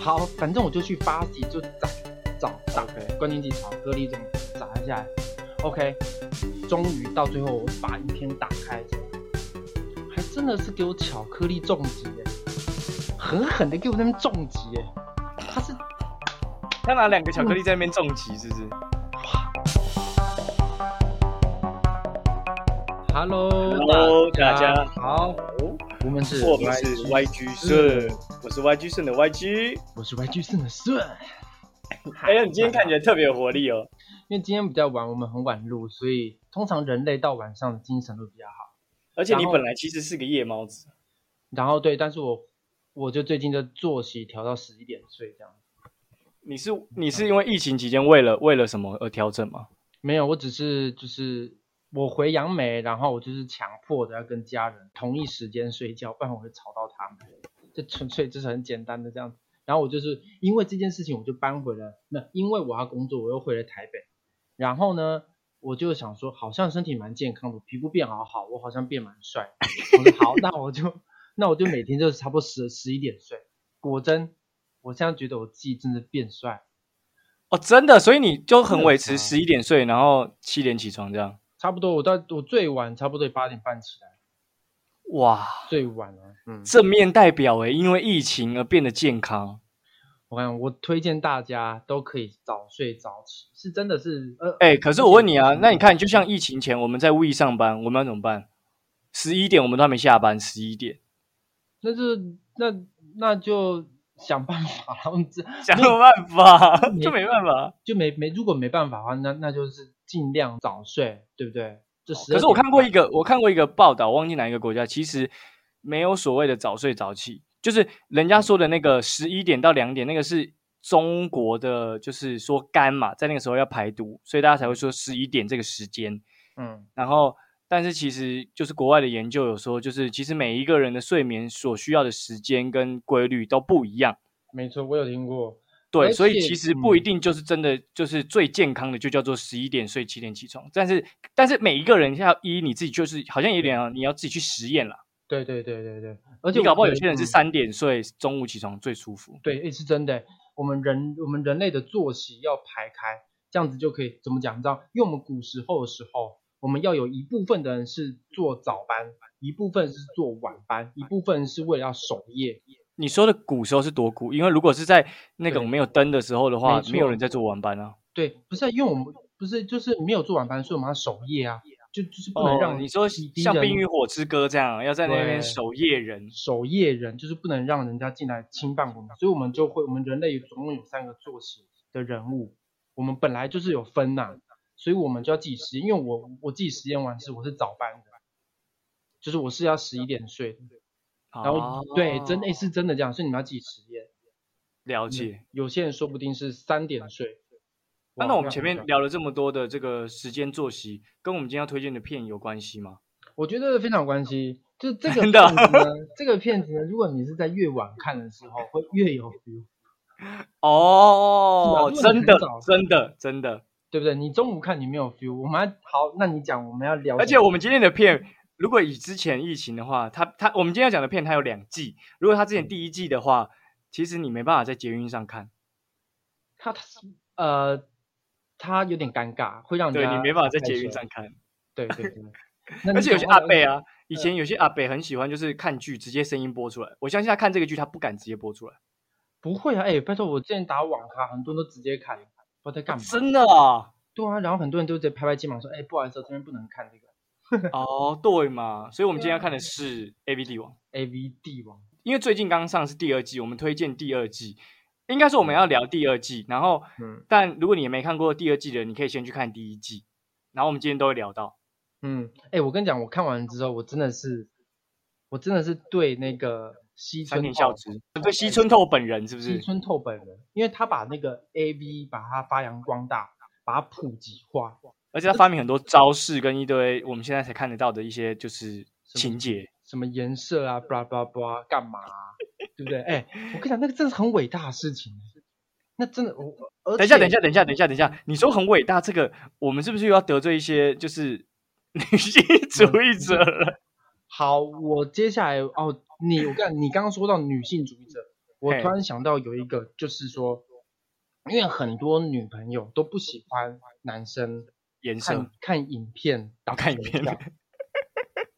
好，反正我就去巴西，就找找找关键技巧颗粒这么找一下。来。OK，终于到最后我把影片打开，还真的是给我巧克力重击耶，狠狠的给我那边重击耶，他是他拿两个巧克力在那边重击，是不是？Hello，Hello，大家好，我们是我们是 YG 顺，我是 YG 顺的 YG。我是 YG 胜的顺。哎呀，你今天看起来特别有活力哦。因为今天比较晚，我们很晚录，所以通常人类到晚上的精神会比较好。而且你本来其实是个夜猫子，然后对，但是我我就最近的作息调到十一点睡这样。你是你是因为疫情期间为了为了什么而调整吗？没有，我只是就是我回杨梅，然后我就是强迫的要跟家人同一时间睡觉，不然我会吵到他们。这纯粹就是很简单的这样子。然后我就是因为这件事情，我就搬回了，那因为我要工作，我又回了台北。然后呢，我就想说，好像身体蛮健康的，皮肤变好好，我好像变蛮帅。我说好，那我就那我就每天就是差不多十十一点睡。果真，我现在觉得我自己真的变帅。哦，真的，所以你就很维持十一点睡，然后七点起床这样。差不多，我到我最晚差不多八点半起来，哇，最晚了。嗯，正面代表诶，因为疫情而变得健康。我看我推荐大家都可以早睡早起，是真的是呃，哎、可是我问你啊，那你看，就像疫情前我们在 We 上班，我们要怎么办？十一点我们都还没下班，十一点那就那那就想办法，然后这想有办法，就没办法。就没没如果没办法的话，那那就是尽量早睡，对不对？这十可是我看过一个，我看过一个报道，忘记哪一个国家，其实没有所谓的早睡早起，就是人家说的那个十一点到两点，那个是中国的，就是说肝嘛，在那个时候要排毒，所以大家才会说十一点这个时间。嗯然后，但是其实就是国外的研究有说，就是其实每一个人的睡眠所需要的时间跟规律都不一样。没错，我有听过。对，所以其实不一嗯定就是真的就是最健康的，就叫做十一点睡，七点起床。但是，但是每一个人要依你自己，就是好像有点啊你要自己去实验了。对对对对对，而且你搞不好有些人是嗯三点睡，中午起床最舒服。对，诶是真的。我们人我们人类的作息要排开，这样子就可以怎么讲？你知道，因为我们古时候的时候，我们要有一部分的人是做早班，一部分是做晚班，一部分是为了要守夜。你说的古时候是多古？因为如果是在那种没有灯的时候的话没，没有人在做晚班啊。对，不是啊、因为我们不是就是没有做晚班，所以我们要守夜啊，就就是不能让、哦，你说像《冰与火之歌》这样，要在那边守夜人。守夜人，就是不能让人家进来侵犯我们，所以我们就会，我们人类总共有三个作息的人物，我们本来就是有分呐、所以我们就要自己实验，因为我我自己实验完是我是早班的，就是我是要十一点睡的，然后、哦对，真诶是真的这样，所以你们要自己实验。了解。有些人说不定是三点睡。那、那我们前面聊了这么多的这个时间作息，跟我们今天要推荐的片有关系吗？我觉得非常有关系。就这个的片子呢，这个片子呢，如果你是在越晚看的时候，会越有 feel，哦，真的真的，真的。对不对？你中午看你没有 feel，我们还好，那你讲我们要聊而且我们今天的片，如果以之前疫情的话，它它我们今天要讲的片它有两季，如果它之前第一季的话，其实你没办法在捷运上看，他他呃，他有点尴尬，会让对你没办法在捷运上看。对 对对。而且有些阿北啊，以前有些阿北很喜欢就是看剧直接声音播出来，我相信他看这个剧他不敢直接播出来，不会啊，哎，拜托，我之前打网咖，很多人都直接看，不知道在干嘛。真的啊。对啊，然后很多人都直接拍拍肩膀说，哎，不好意思，这边不能看这个 哦，对嘛，所以我们今天要啊看的是 A V 帝王。A V 帝王。因为最近刚上是第二季，我们推荐第二季。应该说我们要聊第二季，然后，嗯但如果你也没看过第二季的，你可以先去看第一季，然后我们今天都会聊到。嗯，哎，我跟你讲，我看完之后，我真的是，我真的是对那个西村透田孝之，对西村透本人是不是？西村透本人，因为他把那个 A V 把它发扬光大，把它普及化，而且他发明很多招式跟一堆我们现在才看得到的一些就是情节。什么颜色啊，b l a 拉 blah blah，干嘛、啊，对不对？哎，我跟你讲，那个真的是很伟大的事情，那真的我，等一下，等一下，等一下，等一下，等一下，你说很伟大，这个我们是不是又要得罪一些就是 女性主义者了？好，我接下来哦，你我跟你刚刚说到女性主义者，我突然想到有一个，就是说，因为很多女朋友都不喜欢男生颜色看看影片然后看影片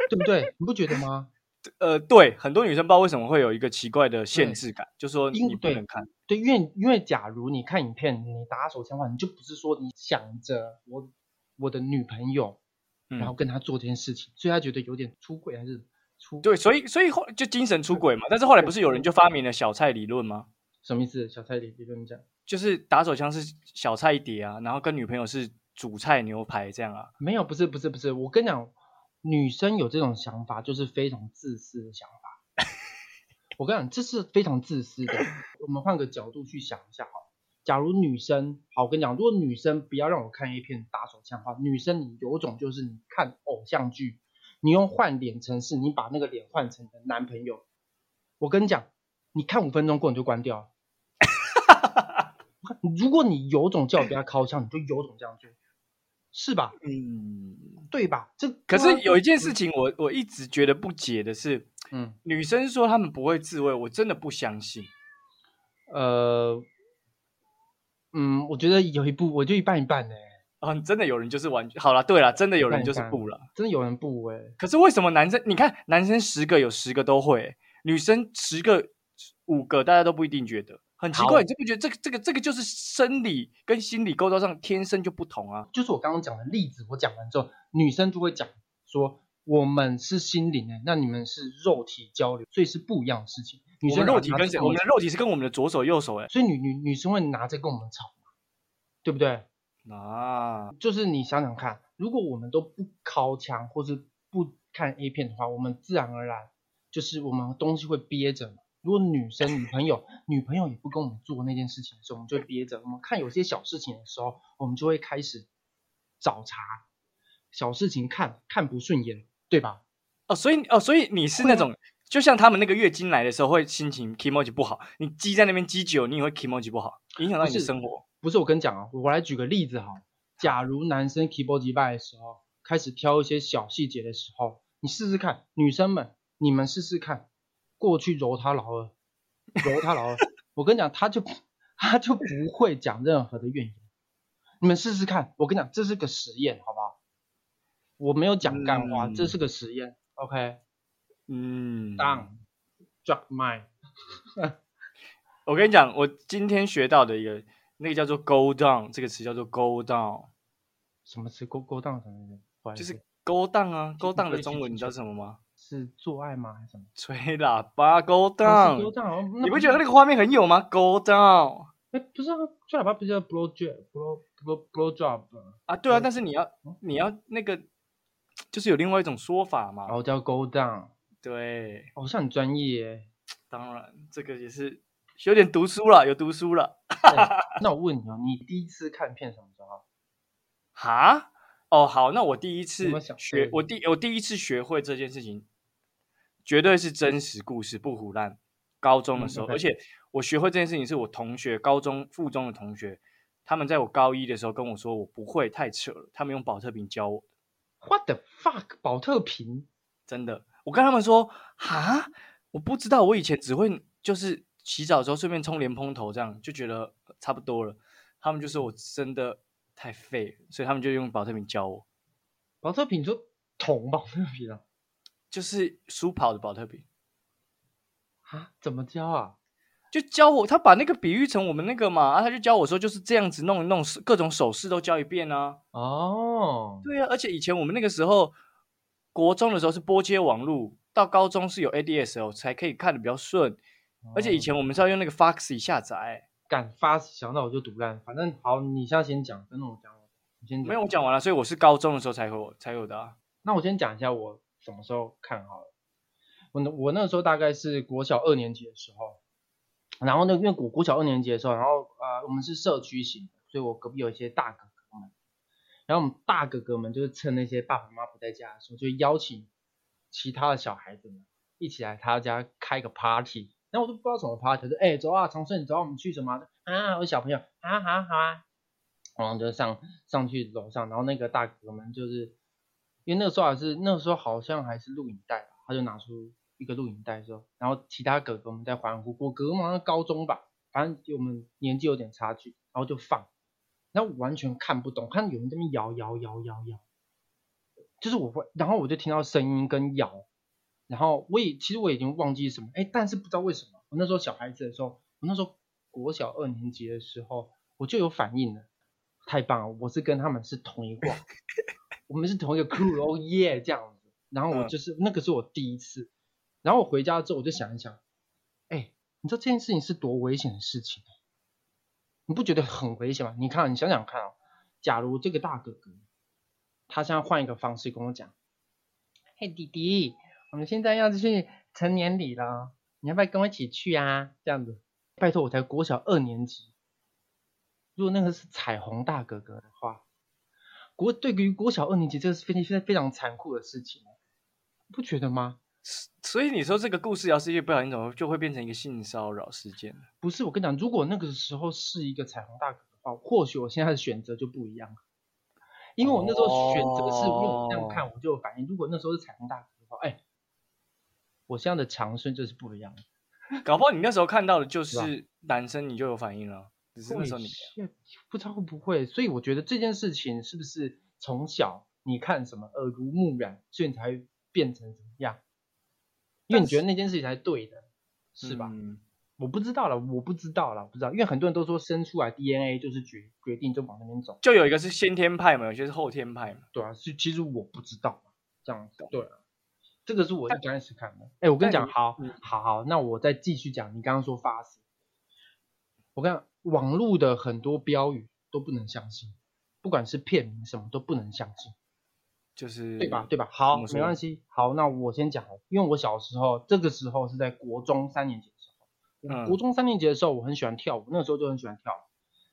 对不对？你不觉得吗？呃，对，很多女生不知道为什么会有一个奇怪的限制感，就说你不能看。对，因为因为假如你看影片，你打手枪的话，你就不是说你想着我我的女朋友，然后嗯，跟她做这件事情，所以她觉得有点出轨还是出对，所以所以后就精神出轨嘛。但是后来不是有人就发明了小菜理论吗？什么意思？小菜理理论讲就是打手枪是小菜一碟啊，然后跟女朋友是主菜牛排这样啊。没有，不是不是不是，我跟你讲，女生有这种想法就是非常自私的想法。我跟你讲，这是非常自私的。我们换个角度去想一下好了，假如女生，好，我跟你讲，如果女生不要让我看 A 片打手枪的话，女生你有种就是你看偶像剧，你用换脸程式，你把那个脸换成你的男朋友，我跟你讲，你看五分钟过你就关掉了。如果你有种叫我不要靠枪，你就有种这样做，是吧？嗯，对吧？这可是有一件事情我我一直觉得不解的是，嗯女生说她们不会自慰，我真的不相信。呃嗯，我觉得有一部我就一半一半呢、啊，真的有人就是完好了，对了，真的有人就是不了。真的有人不哎、可是为什么男生？你看男生十个有十个都会，女生十个五个大家都不一定觉得，很奇怪。你就不觉得这个这个这个就是生理跟心理构造上天生就不同啊？就是我刚刚讲的例子，我讲完之后，女生就会讲说我们是心灵哎、那你们是肉体交流，所以是不一样的事情。女我生们肉体跟我们的肉体是跟我们的左手右手哎、所以女女女生会拿着跟我们吵嘛，对不对？啊，就是你想想看，如果我们都不靠枪或是不看 A 片的话，我们自然而然就是我们东西会憋着嘛。如果女生女朋友女朋友也不跟我们做那件事情的时候，我们就憋着。我们看有些小事情的时候，我们就会开始找茬，小事情看看不顺眼，对吧？哦，所以哦，所以你是那种，就像他们那个月经来的时候会心情 emoji 不好，你积在那边积久，你也会 emoji 不好，影响到你的生活。不是我跟你讲啊，我来举个例子哈。假如男生 keyboard 击败的时候，开始挑一些小细节的时候，你试试看，女生们，你们试试看，过去揉他老二，揉他老二，我跟你讲，他就 他就不会讲任何的怨言。你们试试看，我跟你讲，这是个实验，好不好？我没有讲干话，嗯这是个实验。OK，嗯，down drop mine，我跟你讲，我今天学到的一个那个叫做 “go down” 这个词叫做 “go down”，什么词？勾勾 down 就是 “go down” 啊，“go down” 的中文你知道是什么吗？是做爱吗？还是什么？吹喇叭 “go 哦是 down”，、勾 down，你不觉得那个画面很有吗？“go down” 哎，不是啊，吹喇叭不是叫 blow job blow blow blow job，啊，对啊，嗯但是你要嗯你要那个，就是有另外一种说法嘛。然后叫 go down，对，好像很专业耶。当然这个也是有点读书了，有读书了。哎 那我问你哦，你第一次看片什么时候？哈？哦，好，那我第一次学，我第我第一次学会这件事情，绝对是真实故事，不胡乱。高中的时候，而且我学会这件事情是我同学，高中附中的同学，他们在我高一的时候跟我说我不会，太扯了。他们用保特瓶教我，What the fuck？保特瓶？真的。我跟他们说，哈，我不知道，我以前只会就是洗澡的时候顺便冲莲蓬头，这样就觉得差不多了。他们就说我真的太废了，所以他们就用保特瓶教我。保特瓶就桶保特瓶啊？就是书跑的保特瓶，啊？怎么教啊？就教我，他把那个比喻成我们那个嘛，啊，他就教我说就是这样子弄一弄，各种手势都教一遍啊。哦，对啊，而且以前我们那个时候，国中的时候是拨接网路，到高中是有 ADSL 才可以看的比较顺，而且以前我们是要用那个 Foxy 下载。敢发想到我就读烂，反正好，你现在先讲，等等我讲，你先讲。没有，我讲完了，所以我是高中的时候才有才有的啊。那我先讲一下我什么时候看好了。我那我那时候大概是国小二年级的时候，然后呢，因为国国小二年级的时候，然后呃我们是社区型的，所以我隔壁有一些大哥哥们，然后我们大哥哥们就是趁那些爸爸妈妈不在家的时候，就邀请其他的小孩子们一起来他家开个 party。然后我都不知道什么 party，就哎、走啊，长顺，走啊，我们去什么啊？我小朋友啊，好啊好啊，然后就上上去楼上，然后那个大哥们就是因为那个时候还是那个时候好像还是录影带，他就拿出一个录影带说，然后其他哥哥们在欢呼，我哥哥好像高中吧，反正我们年纪有点差距，然后就放，然后我完全看不懂，看有人在那边摇摇摇摇摇，就是我会，然后我就听到声音跟摇，然后我也其实我已经忘记什么，哎，但是不知道为什么，我那时候小孩子的时候，我那时候国小二年级的时候，我就有反应了，太棒了，我是跟他们是同一挂，我们是同一个 crew，哦耶这样子，然后我嗯就是、那个是我第一次，然后我回家之后我就想一想，哎，你知道这件事情是多危险的事情，你不觉得很危险吗？你看，你想想看哦，假如这个大哥哥，他现在换一个方式跟我讲，嘿弟弟，我们现在要去成年礼了，你要不要跟我一起去啊？这样子，拜托，我才国小二年级，如果那个是彩虹大哥哥的话，国对于国小二年级这个是非常非常非常残酷的事情，不觉得吗？所以你说这个故事要是一不小心怎么就会变成一个性骚扰事件了？不是，我跟你讲，如果那个时候是一个彩虹大哥的话，或许我现在的选择就不一样了。因为我那时候选择是，因为我这样看我就有反应。如果那时候是彩虹大哥的话，哎，我现在的长生就是不一样的。搞不好你那时候看到的就是男生，你就有反应了，只是那时候你不知道会不会，所以我觉得这件事情是不是从小你看什么耳濡目染，所以你才会变成怎么样？因为你觉得那件事情才对的，是吧？嗯我不知道了，我不知道了，我不知道，因为很多人都说生出来 DNA 就是决决定就往那边走，就有一个是先天派嘛，有些是后天派嘛。对啊，是其实我不知道这样子，对啊，这个是我一开始看的。哎，我跟你讲，好嗯，好好，那我再继续讲，你刚刚说发誓，我跟你讲，网络的很多标语都不能相信，不管是片名什么都不能相信。就是对吧？对吧？好，没关系。好，那我先讲了，因为我小时候这个时候是在国中三年级的时候，嗯国中三年级的时候我很喜欢跳舞，那个时候就很喜欢跳舞。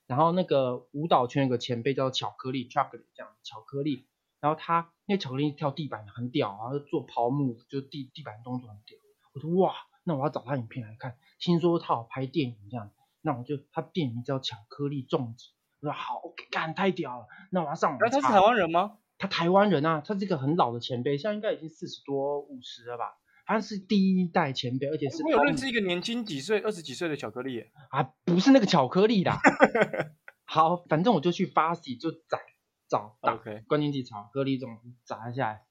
然后那个舞蹈圈有个前辈叫做巧克力 （chocolate） 这样，巧克力。然后他那巧克力跳地板很屌，然后做抛木，就地地板动作很屌。我说哇，那我要找他影片来看。听说他好拍电影这样，那我就他店名叫《巧克力粽子》。我说好干太屌了，那我要上网他是台湾人吗？他台湾人啊，他是一个很老的前辈，现在应该已经四十多五十了吧？他是第一代前辈，而且是我有认识一个年轻几岁、二十几岁的巧克力。啊，不是那个巧克力啦。好，反正我就去发喜就找找打 OK 关键字巧克力这种砸下来。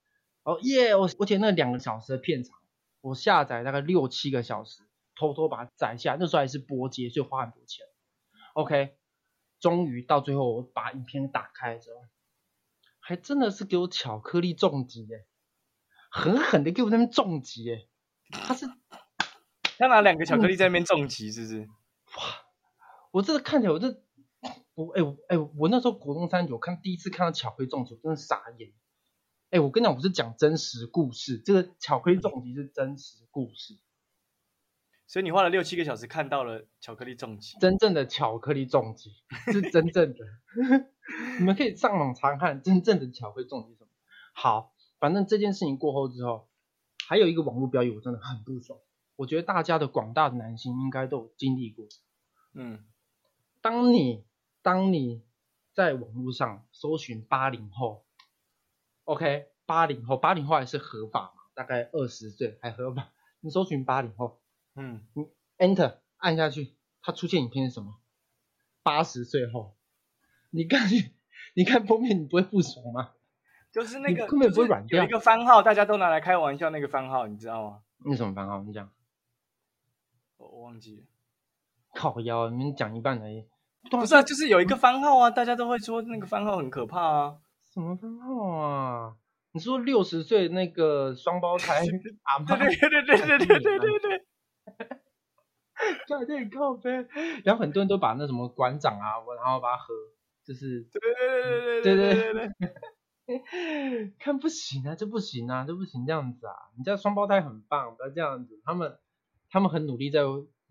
哦耶！我而且那两个小时的片长，我下载大概六七个小时，偷偷把它载下。那时候还是波接，所以花很多钱。OK，终于到最后我把影片打开之后，还真的是给我巧克力重击耶，狠狠的给我那边重击耶。他是他拿两个巧克力在那边重击，是不是？哇我这个看起来，我这我哎我哎我那时候国中三九看第一次看到巧克力重击，我真的傻眼。哎，我跟你讲，我是讲真实故事，这个巧克力重击是真实故事，所以你花了六七个小时看到了巧克力重击。真正的巧克力重击是真正的。你们可以上网查看真正的巧克力重击什么。好，反正这件事情过后之后，还有一个网络标语我真的很不爽，我觉得大家的广大的男性应该都有经历过。嗯，当你当你在网络上搜寻八零后，OK，八零后，八零后还是合法嘛？大概二十岁还合法。你搜寻八零后嗯，你，Enter 按下去，它出现影片是什么？八十岁后，你看 你看封面，你不会不爽吗？就是那个你根本不会就是软掉有一个番号，大家都拿来开玩笑，那个番号你知道吗？那什么番号？你讲我我忘记了。靠腰，你们讲一半而已。不是啊，就是有一个番号啊，大家都会说那个番号很可怕啊。什么番号啊？你说六十岁那个双胞胎 阿妈？对对对对对对对对对。对对靠背，然后很多人都把那什么馆长啊，我然后把它合，就是对对对对对对对对对，看不行啊，这不行啊，这不行这样子啊，你家双胞胎很棒，不要这样子，他们他们很努力在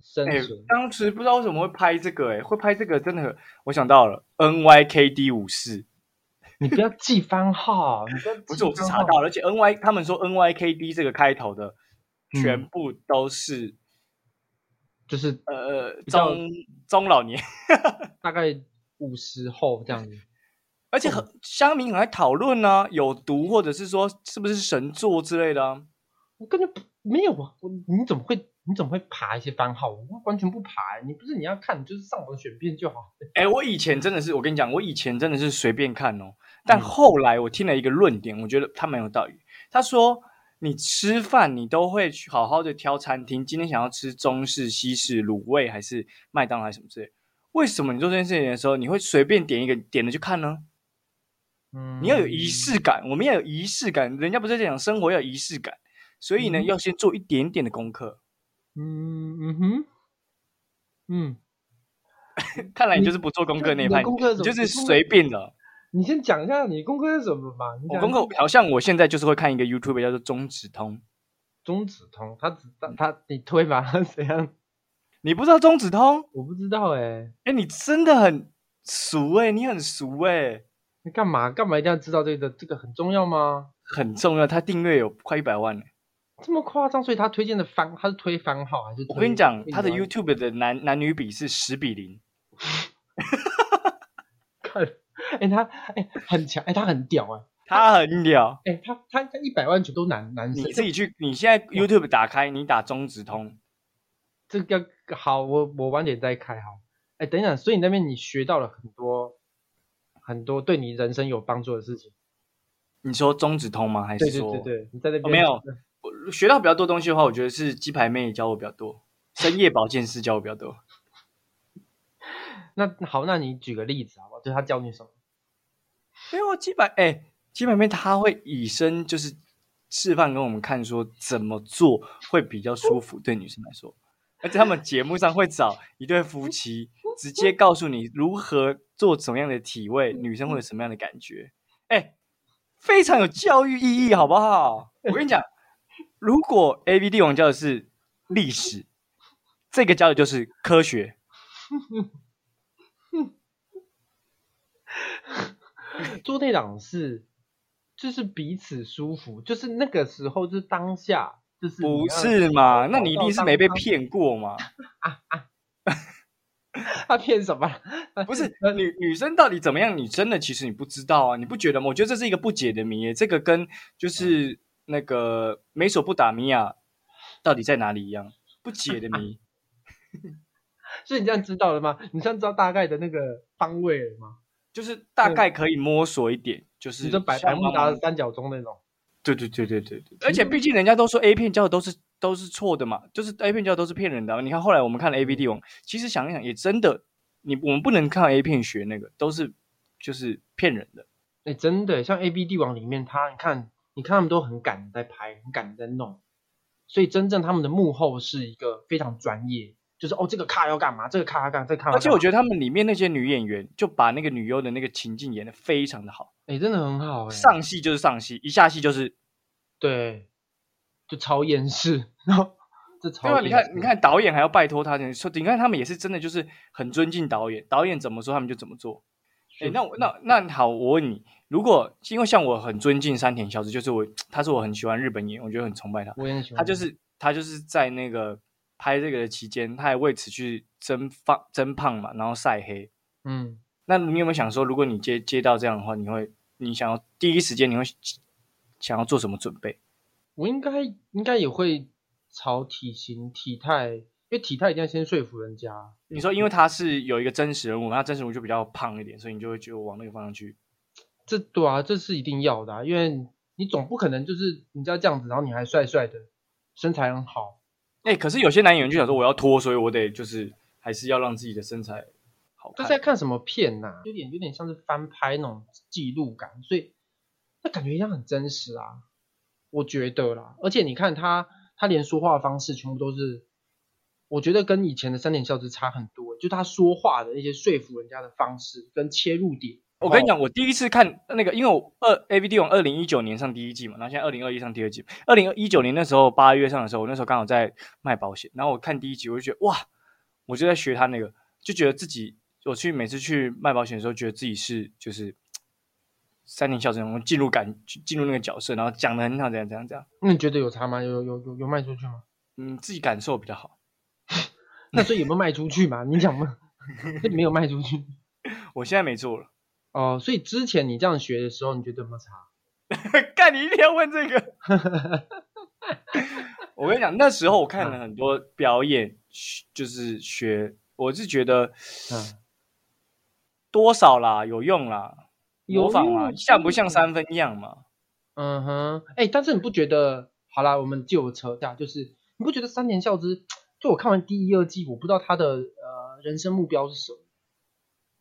生哎存，，当时不知道为什么会拍这个，哎，会拍这个真的，我想到了 NYKD 武士，你不要记番号，你不要不是我是查到了，而且 NY 他们说 NYKD 这个开头的嗯。全部都是、就是呃较中中老年，大概五十后这样子，而且很乡民很爱讨论呢，有毒或者是说是不是神作之类的啊。我根本不，没有啊，我你怎么会你怎么会爬一些番号？我完全不爬、欸，你不是你要看，你就是上网选片就好。哎、我以前真的是，我跟你讲，我以前真的是随便看哦，但嗯后来我听了一个论点，我觉得他蛮有道理。他说，你吃饭你都会去好好的挑餐厅，今天想要吃中式、西式、卤味还是麦当劳什么之类，为什么你做这件事情的时候，你会随便点一个点了去看呢？嗯你要有仪式感，我们要有仪式感。人家不是在讲生活要有仪式感，所以呢，嗯要先做一点点的功课。嗯嗯哼，嗯，看来你就是不做功课那一派，你就是随便的。你先讲一下你功课是什么吧？我功课好像我现在就是会看一个 YouTube 叫做中指通，中指通，他只他他你推吧，他 怎样？你不知道中指通？我不知道哎、哎，你真的很熟哎、你很熟哎、你干嘛干嘛一定要知道这个？这个很重要吗？很重要。他订阅有快一百万呢、这么夸张？所以他推荐的番，他是推番号还是？我跟你讲，他的 YouTube 的男男女比是十比零，看，哎、他哎、很强，哎、他很屌哎、他很屌。哎、他他他一百万全都男男生，你自己去，你现在 YouTube 打开，你打中指通，这个好，我我晚点再开哈。哎、等一下，所以你那边你学到了很多很多对你人生有帮助的事情。你说中指通吗？还是对对说对对，你在那边、哦没有我学到比较多东西的话，我觉得是鸡排妹教我比较多，深夜保健师教我比较多。那好，那你举个例子好不好？就他教你什么？没有啊鸡排，哎、鸡排面他会以身就是示范给我们看，说怎么做会比较舒服，对女生来说。而且他们节目上会找一对夫妻，直接告诉你如何做怎么样的体位，女生会有什么样的感觉。哎、非常有教育意义，好不好？我跟你讲，如果 A B D 王教的是历史，这个教的就是科学。做队长是就是彼此舒服，就是那个时候就是当下，就是不是嘛？那你一定是没被当骗过嘛？他骗什么？不是女女生到底怎么样？你真的其实你不知道啊，你不觉得吗？我觉得这是一个不解的谜耶。这个跟就是那个美索不达米亚到底在哪里一样，不解的谜。所以你这样知道了吗？你这样知道大概的那个方位了吗？就是大概可以摸索一点，就是你这百百慕达三角中那种，对对对对对对，而且毕竟人家都说 A 片教的都是都是错的嘛，就是 A 片教的都是骗人的啊。你看后来我们看了 A V D 王，其实想一想也真的，你我们不能看 A 片学那个，都是就是骗人的。哎、真的，像 A B 帝王里面，他你看，你看他们都很敢在拍，很敢在弄，所以真正他们的幕后是一个非常专业，就是哦，这个卡要干嘛，这个卡要干嘛，这个卡要干嘛。而且我觉得他们里面那些女演员就把那个女优的那个情境演得非常的好，哎、真的很好哎、上戏就是上戏，一下戏就是对，就超厌世，然后这超对吧？你看，你，看导演还要拜托他，你说你看他们也是真的就是很尊敬导演，导演怎么说他们就怎么做。哎，那我那那好，我问你，如果因为像我很尊敬山田孝之，就是我他是我很喜欢日本演员，我觉得很崇拜他。我也很喜欢他就是他就是在那个拍这个的期间，他还为此去增胖增胖嘛，然后晒黑。嗯，那你有没有想说，如果你接接到这样的话，你会你想要第一时间你会想要做什么准备？我应该应该也会朝体型体态，因为体态一定要先说服人家。你说，因为他是有一个真实人物，他真实人物就比较胖一点，所以你就会觉得往那个方向去。这对啊，这是一定要的、啊，因为你总不可能就是你知道这样子，然后你还帅帅的，身材很好，哎、可是有些男演员就想说，我要脱，所以我得就是还是要让自己的身材好看这是。在看什么片呐、有点有点像是翻拍那种记录感，所以那感觉一样很真实啊，我觉得啦。而且你看他，他连说话的方式全部都是，我觉得跟以前的三点孝之差很多，就他说话的那些说服人家的方式跟切入点。哦，我跟你讲，我第一次看那个，因为我二 A V D 王二零一九年上第一季嘛，然后现在二零二一上第二季。二零一九年那时候八月上的时候，我那时候刚好在卖保险，然后我看第一集，我就觉得哇，我就在学他那个，就觉得自己我去每次去卖保险的时候，觉得自己是就是三年校正，我进入感进入那个角色，然后讲的很好，怎样怎样怎样，那你觉得有差吗？有有有有卖出去吗？嗯，自己感受比较好。那所以有没有卖出去嘛？你讲嘛，没有卖出去我现在没做了，哦。所以之前你这样学的时候，你觉得有没有差？干你一定要问这个。我跟你讲，那时候我看了很多表演，就是学，我是觉得，嗯，多少啦，有用啦，有模仿嘛，像不像三分样嘛？嗯哼，哎、但是你不觉得？好啦，我们就有扯下，就是你不觉得三年孝之？就我看完第一、二季，我不知道他的呃人生目标是什么，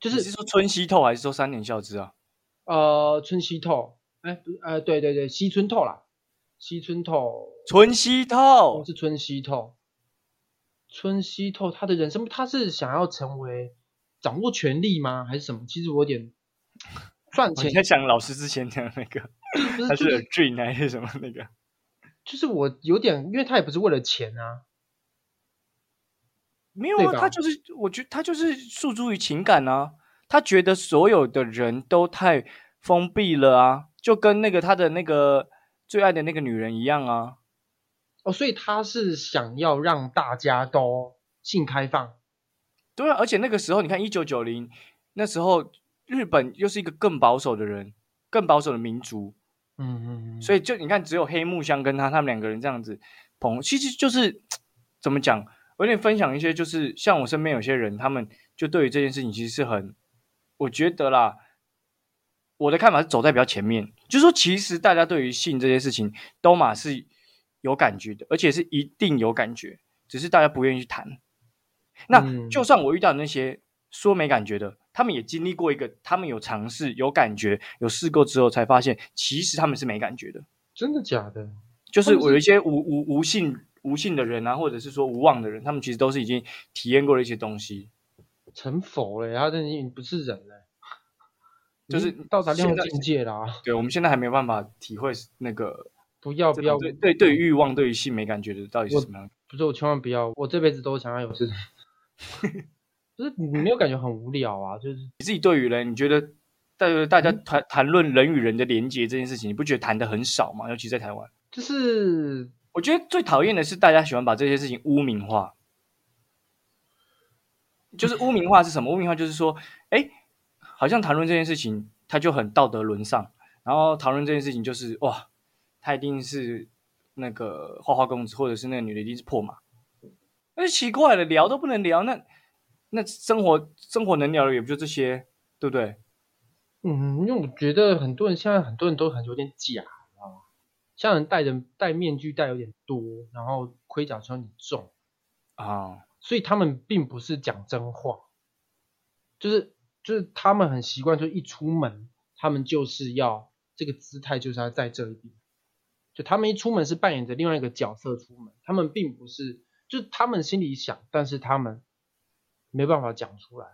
就是你是说春熙透还是说三年孝之啊？呃春熙透，哎、不呃对对对，西村透啦，西村透春熙哦透，是春熙透，春熙透他的人生他是想要成为掌握权力吗？还是什么？其实我有点 赚我钱在想老师之前讲那个，不是他就是是 dream 还是什么那个？就是我有点，因为他也不是为了钱啊，没有啊，他就是，我觉得他就是诉诸于情感啊。他觉得所有的人都太封闭了啊，就跟那个他的那个最爱的那个女人一样啊。哦，所以他是想要让大家都性开放，对啊，而且那个时候你看，一九九零那时候，日本又是一个更保守的人，更保守的民族，嗯嗯嗯，所以就你看，只有黑木香跟他他们两个人这样子捧，其实就是 怎么讲？我有点分享一些，就是像我身边有些人，他们就对于这件事情其实是很，我觉得啦，我的看法是走在比较前面，就是说，其实大家对于性这件事情都嘛是有感觉的，而且是一定有感觉，只是大家不愿意去谈。那嗯就算我遇到那些说没感觉的，他们也经历过一个，他们有尝试、有感觉、有试过之后，才发现其实他们是没感觉的。真的假的？就是我有一些无无无性无性的人啊，或者是说无望的人，他们其实都是已经体验过了一些东西。成佛了，他真的已经不是人了，就是到达另一个境界啦、对，我们现在还没有办法体会那个不要不要，对对对于欲望、对于性没感觉的到底是什么样。不是我千万不要，我这辈子都想要有这种，不是你没有感觉很无聊啊？就是你自己对于人，你觉得大大家谈谈论人与人的连接这件事情，你不觉得谈的很少吗？尤其在台湾，就是我觉得最讨厌的是大家喜欢把这些事情污名化。就是污名化是什么？污名化就是说，哎，好像谈论这件事情，他就很道德沦丧，然后讨论这件事情就是哇，他一定是那个花花公子，或者是那个女的一定是破马。那就奇怪了，聊都不能聊，那那生活生活能聊的也不就这些，对不对？嗯，因为我觉得很多人现在很多人都很有点假，像人戴着戴面具戴有点多，然后盔甲穿很重，啊，所以他们并不是讲真话，就是就是他们很习惯，就一出门，他们就是要这个姿态就是要在这一边，就他们一出门是扮演着另外一个角色出门，他们并不是，就是他们心里想，但是他们没办法讲出来。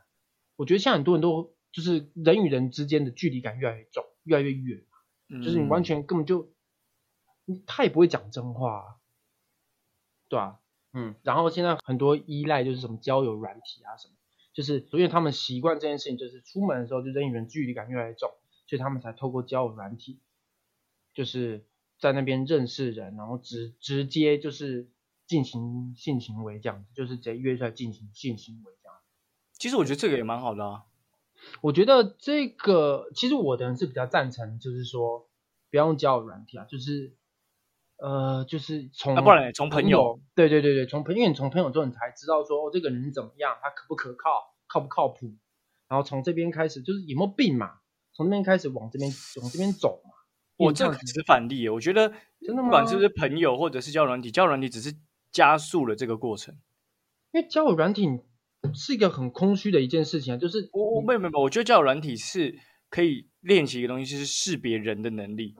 我觉得现在很多人都就是人与人之间的距离感越来越重，越来越远，就是你完嗯。全根本就，你他也不会讲真话、啊，对啊，嗯，然后现在很多依赖就是什么交友软体啊什么，就是因为他们习惯这件事情，就是出门的时候就人与人距离感越来越重，所以他们才透过交友软体，就是在那边认识人，然后直直接就是进行性行为这样子，就是直接约出来进行性行为这样。其实我觉得这个也蛮好的啊。我觉得这个其实我的人是比较赞成，就是说不要用交友软体啊，就是呃，就是从啊不然从朋朋友，对对对对，从朋友因为你从朋友之后，你才知道说哦这个人怎么样，他可不可靠，靠不靠谱，然后从这边开始就是有没有病嘛，从那边开始往这边往这边走嘛。我这个只是反例，我觉得真的吗？不管是不是朋友或者是交友软体，交友软体只是加速了这个过程。因为交友软体是一个很空虚的一件事情啊，就是我我没有没有没有，我觉得交友软体是可以练习一个东西，就是识别人的能力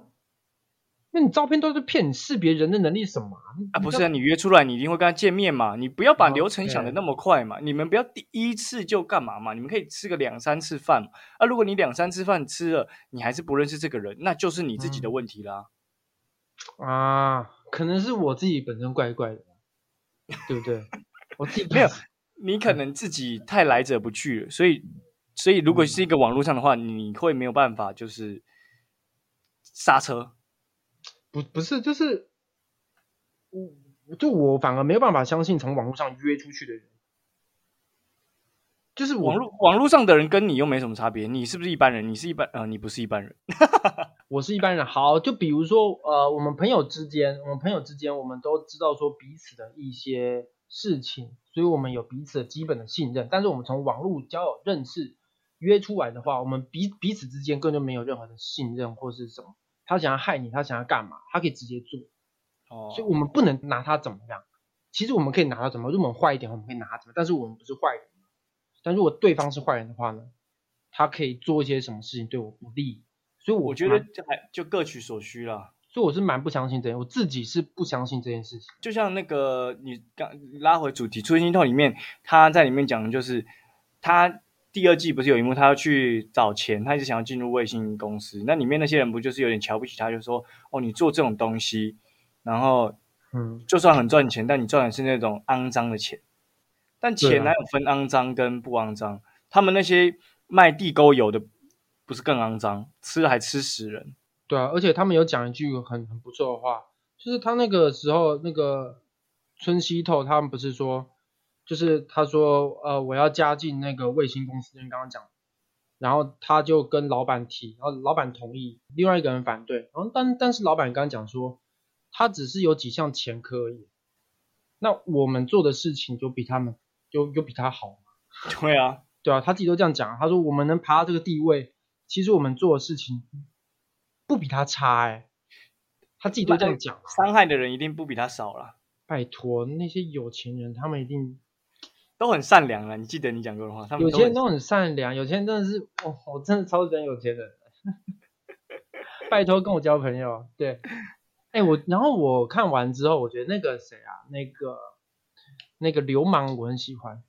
那你照片都是骗你识别人的能力什么啊？啊，不是啊，你约出来你一定会跟他见面嘛，你不要把哦流程想的那么快嘛，你们不要第一次就干嘛嘛，你们可以吃个两三次饭嘛啊，如果你两三次饭吃了，你还是不认识这个人，那就是你自己的嗯问题啦。啊，可能是我自己本身怪怪的，对不对？我自己没有，你可能自己太来者不拒了，所以所以如果是一个网络上的话，你会没有办法就是刹车。不不是，就是我就我反而没有办法相信从网络上约出去的人，就是网络网络上的人跟你又没什么差别，你是不是一般人？你是一般呃，你不是一般人。我是一般人。好，就比如说，呃，我们朋友之间，我们朋友之间，我们都知道说彼此的一些事情，所以我们有彼此的基本的信任。但是我们从网络交友认识约出来的话，我们彼彼此之间根本就没有任何的信任或是什么。他想要害你，他想要干嘛，他可以直接做。哦，所以我们不能拿他怎么样。其实我们可以拿他怎么，如果我们坏一点，我们可以拿他怎么，但是我们不是坏人。但如果对方是坏人的话呢，他可以做一些什么事情对我不利。所以我觉得还就各取所需了。所以我是蛮不相信这，我自己是不相信这件事情。就像那个你刚拉回主题《出心透》里面，他在里面讲的就是他第二季不是有一幕，他要去找钱，他一直想要进入卫星公司。那里面那些人不就是有点瞧不起他，就说哦，你做这种东西，然后嗯，就算很赚钱，但你赚的是那种肮脏的钱。但钱哪有分肮脏跟不肮脏？他们那些卖地沟油的。不是更肮脏，吃了还吃死人。对啊，而且他们有讲一句很很不错的话，就是他那个时候那个春熙透，他们不是说，就是他说呃我要加进那个卫星公司，你刚刚讲，然后他就跟老板提，然后老板同意，另外一个人反对，然后但但是老板刚刚讲说，他只是有几项前科而已，那我们做的事情就比他们有有比他好吗？对啊，对啊，他自己都这样讲，他说我们能爬到这个地位。其实我们做的事情不比他差哎，他自己都这样讲，伤害的人一定不比他少了。拜托，那些有钱人他们一定都很善良了。你记得你讲过的话，他们有钱人都很善良，有钱人真的是，哦，我真的超喜欢有钱人。拜托跟我交朋友，对，哎我，然后我看完之后，我觉得那个谁啊，那个那个流氓我很喜欢。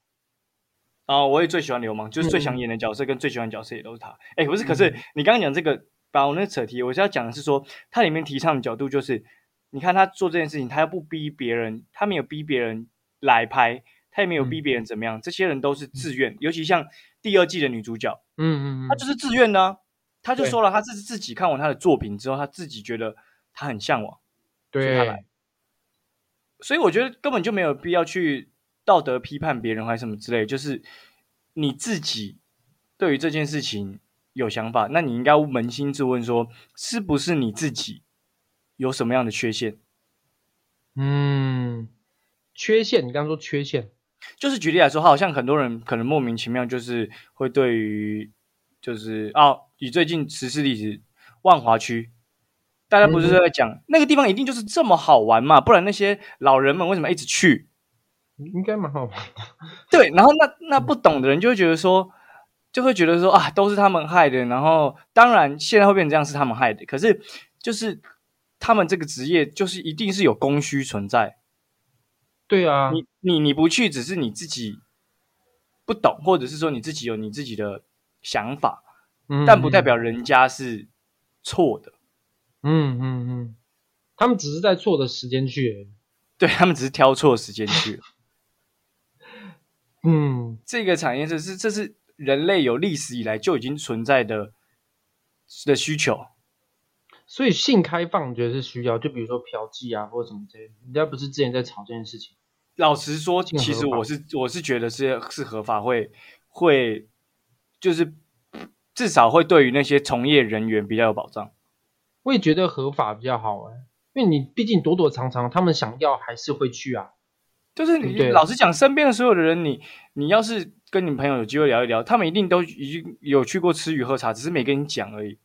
啊，我也最喜欢流氓，就是最想演的角色跟最喜欢角色也都是他。哎，不是，可是你刚刚讲这个，把我那扯题，我是要讲的是说，他里面提倡的角度就是，你看他做这件事情，他又不逼别人，他没有逼别人来拍，他也没有逼别人怎么样，这些人都是自愿。尤其像第二季的女主角，嗯嗯嗯，她就是自愿的，她就说了，她是自己看完她的作品之后，她自己觉得她很向往，对，她来。所以我觉得根本就没有必要去。道德批判别人还是什么之类，就是你自己对于这件事情有想法，那你应该扪心自问，说是不是你自己有什么样的缺陷？嗯，缺陷，你刚刚说缺陷，就是举例来说，好像很多人可能莫名其妙，就是会对于，就是哦，以最近实事例子，万华区，大家不是在讲那个地方一定就是这么好玩嘛？不然那些老人们为什么一直去？应该蛮好玩的，对。然后那那不懂的人就会觉得说，就会觉得说啊，都是他们害的。然后当然现在会变成这样是他们害的，可是就是他们这个职业就是一定是有供需存在。对啊，你你你不去，只是你自己不懂，或者是说你自己有你自己的想法，嗯但不代表人家是错的。嗯嗯嗯，他们只是在错的时间去。对他们只是挑错时间去了。嗯，这个产业这是这是人类有历史以来就已经存在的的需求。所以性开放觉得是需要，就比如说嫖妓啊或者什么这些，人家不是之前在吵这件事情。老实说，其实我是我是觉得是是合法，会会就是至少会对于那些从业人员比较有保障。我也觉得合法比较好哎。因为你毕竟躲躲藏藏，他们想要还是会去啊。就是你老实讲，身边的所有的人，你你要是跟你朋友有机会聊一聊，他们一定都已经有去过吃鱼喝茶，只是没跟你讲而已。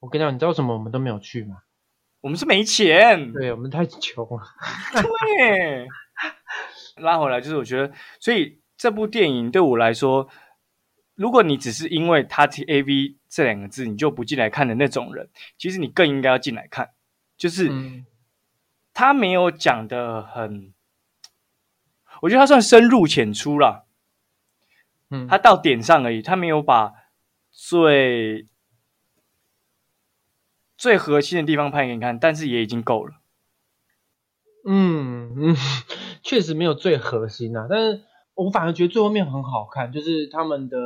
我跟你讲，你知道什么？我们都没有去吗？我们是没钱。对，我们太穷了。对。拉回来就是，我觉得，所以这部电影对我来说，如果你只是因为他提 A V 这两个字，你就不进来看的那种人，其实你更应该要进来看。就是他没有讲的很，我觉得他算深入浅出了，嗯，他到点上而已，他没有把最最核心的地方拍给你看，但是也已经够了。嗯嗯，确实没有最核心啊，但是我反而觉得最后面很好看，就是他们的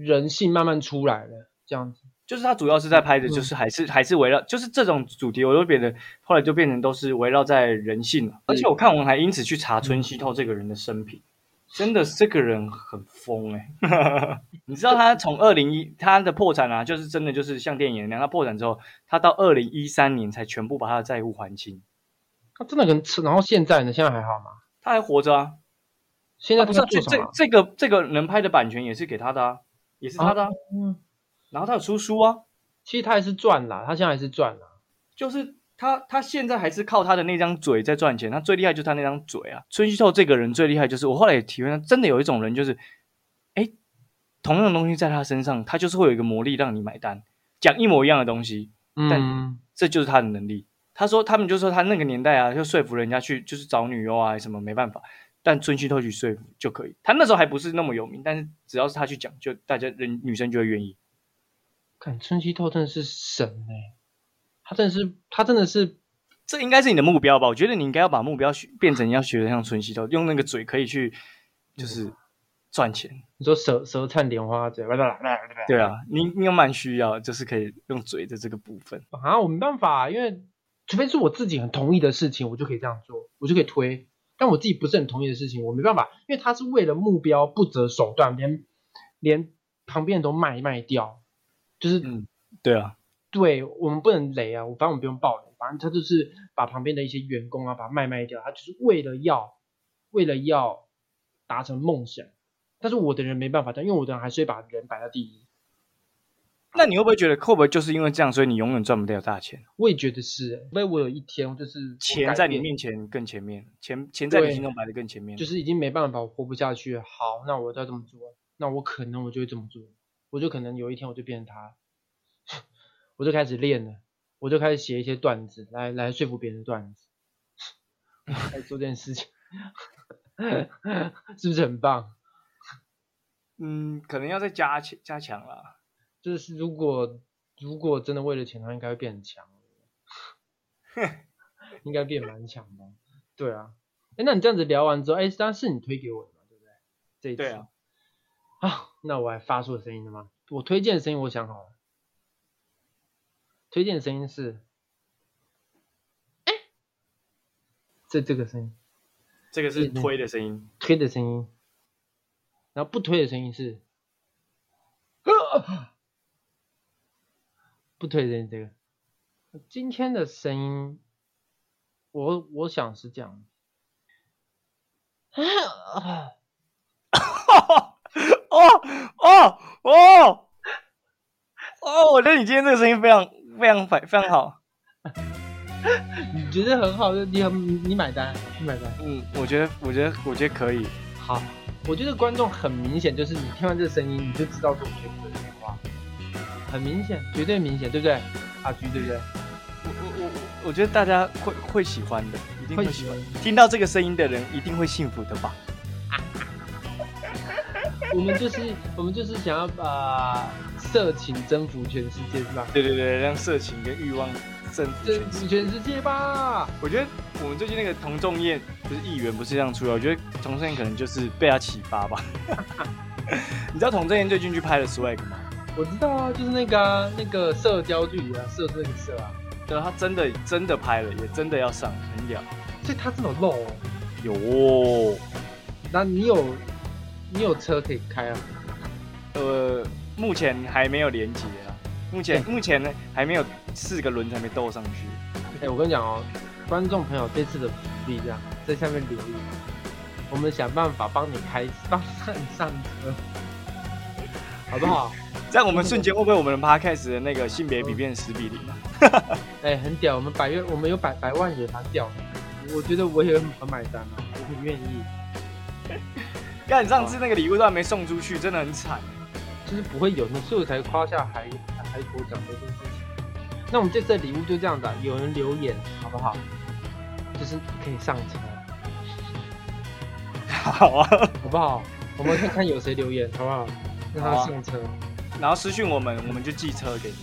人性慢慢出来了，这样子。就是他主要是在拍的，就是还是还是围绕，就是这种主题，我都觉得后来就变成都是围绕在人性了。而且我看完还因此去查春熙透这个人的生平，真的这个人很疯哎、你知道他从二零一他的破产啊，就是真的就是像电影一样，他破产之后，他到二零一三年才全部把他的债务还清，他真的很吃。然后现在呢？现在还好吗？他还活着啊。现在啊不是？这这个这个能拍的版权也是给他的啊，也是他的、啊。嗯，然后他有出书啊，其实他还是赚啦，他现在还是赚啦。就是他他现在还是靠他的那张嘴在赚钱，他最厉害就是他那张嘴啊。春熙透这个人最厉害就是我后来也体会到，真的有一种人就是，哎，同样的东西在他身上，他就是会有一个魔力让你买单，讲一模一样的东西，但，这就是他的能力。他说他们就说他那个年代啊，就说服人家去就是找女优啊什么没办法，但春熙透去说服就可以。他那时候还不是那么有名，但是只要是他去讲，就大家人女生就会愿意。看春熙透真的是神哎、他真的是他真的是这应该是你的目标吧？我觉得你应该要把目标学变成要学的像春熙透，用那个嘴可以去就是赚钱。你说舌舌灿莲花嘴，对吧？对啊，你你有蛮需要，就是可以用嘴的这个部分。啊，我没办法，因为除非是我自己很同意的事情，我就可以这样做，我就可以推。但我自己不是很同意的事情，我没办法，因为他是为了目标不择手段，连连旁边人都卖卖掉，就是、嗯，对啊，对我们不能雷啊，我反正我们不用爆雷，反正他就是把旁边的一些员工啊，把它卖卖掉，他就是为了要为了要达成梦想。但是我的人没办法，但因为我的人还是会把人摆在第一。那你会不会觉得会不会就是因为这样，所以你永远赚不到大钱？我也觉得是、欸，因为我有一天就是我钱在你面前更前面，钱钱在你对心中摆的更前面。就是已经没办法，我活不下去。好，那我要这么做，那我可能我就会这么做，我就可能有一天我就变成他，我就开始练了，我就开始写一些段子来来说服别人的段子，来做这件事情，是不是很棒？嗯，可能要再加强加强了。就是如果如果真的为了钱，他应该会变很强，应该变蛮强的。对啊，哎，那你这样子聊完之后，哎，当然是你推给我的嘛，对不对？这一次对啊，啊，那我还发出了声音了吗？我推荐的声音我想好了，推荐的声音是，哎，这这个声音，这个是推的声音。推的声音，然后不推的声音是，不推的声音这个，今天的声音，我我想是这样，哦哦哦哦！我觉得你今天这个声音非常非常非非常好。你觉得很好，你很你你买单，你买单。嗯，我觉得我觉得我觉得可以。好，我觉得观众很明显，就是你听完这个声音，你就知道是我觉得这句话，很明显，绝对明显，对不对？阿菊，对不对？我我我我觉得大家会会喜欢的，一定会喜欢会喜欢。听到这个声音的人一定会幸福的吧？我们就是我们就是想要把色情征服全世界，是吧？对对对，让色情跟欲望征服征全世界。服全世界吧！我觉得我们最近那个童仲彦就是议员不是这样出来，我觉得童仲彦可能就是被他启发吧。你知道童仲彦最近去拍了 swag 吗？我知道啊，就是那个、啊、那个社交距离啊，社是那个社啊，对，他真的真的拍了，也真的要上，很屌。所以他真的露、哦。有哦，那你有你有车可以开啊？呃，目前还没有连接啊，目前对目前呢还没有四个轮子还没斗上去。哎、我跟你讲哦，观众朋友这次的福利这样，在下面留言，我们想办法帮你开，帮你上车，好不好？这样我们瞬间会不会我们的 podcast 的那个性别比变十比零啊？哎、很屌，我们百月，我们有百百万人，他屌，我觉得我也很买单啊，我很愿意，干上次那个礼物都还没送出去，真的很惨。就是不会有那，所以我才夸下海海口讲这件事情。那我们这次的礼物就这样的，有人留言，好不好？就是可以上车，好啊，好不好？我们看看有谁留言，好不好？让他上车。然后私讯我们，我们就寄车给你。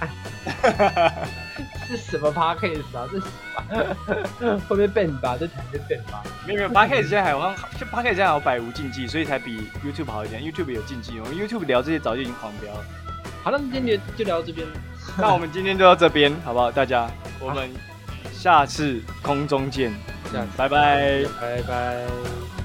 这什么 podcast 啊？这是会不会被你吧？这台被 ban 吧？没有没有 p o d c a s t 现在还好像就 p o d c a s t 现在好像百无禁忌，所以才比 YouTube 好一点。YouTube 有禁忌，我们 YouTube 聊这些早就已经黄标了。好，那今天就就聊到这边了。那我们今天就到这边，好不好？大家，我们下次空中见，下次拜拜。拜拜。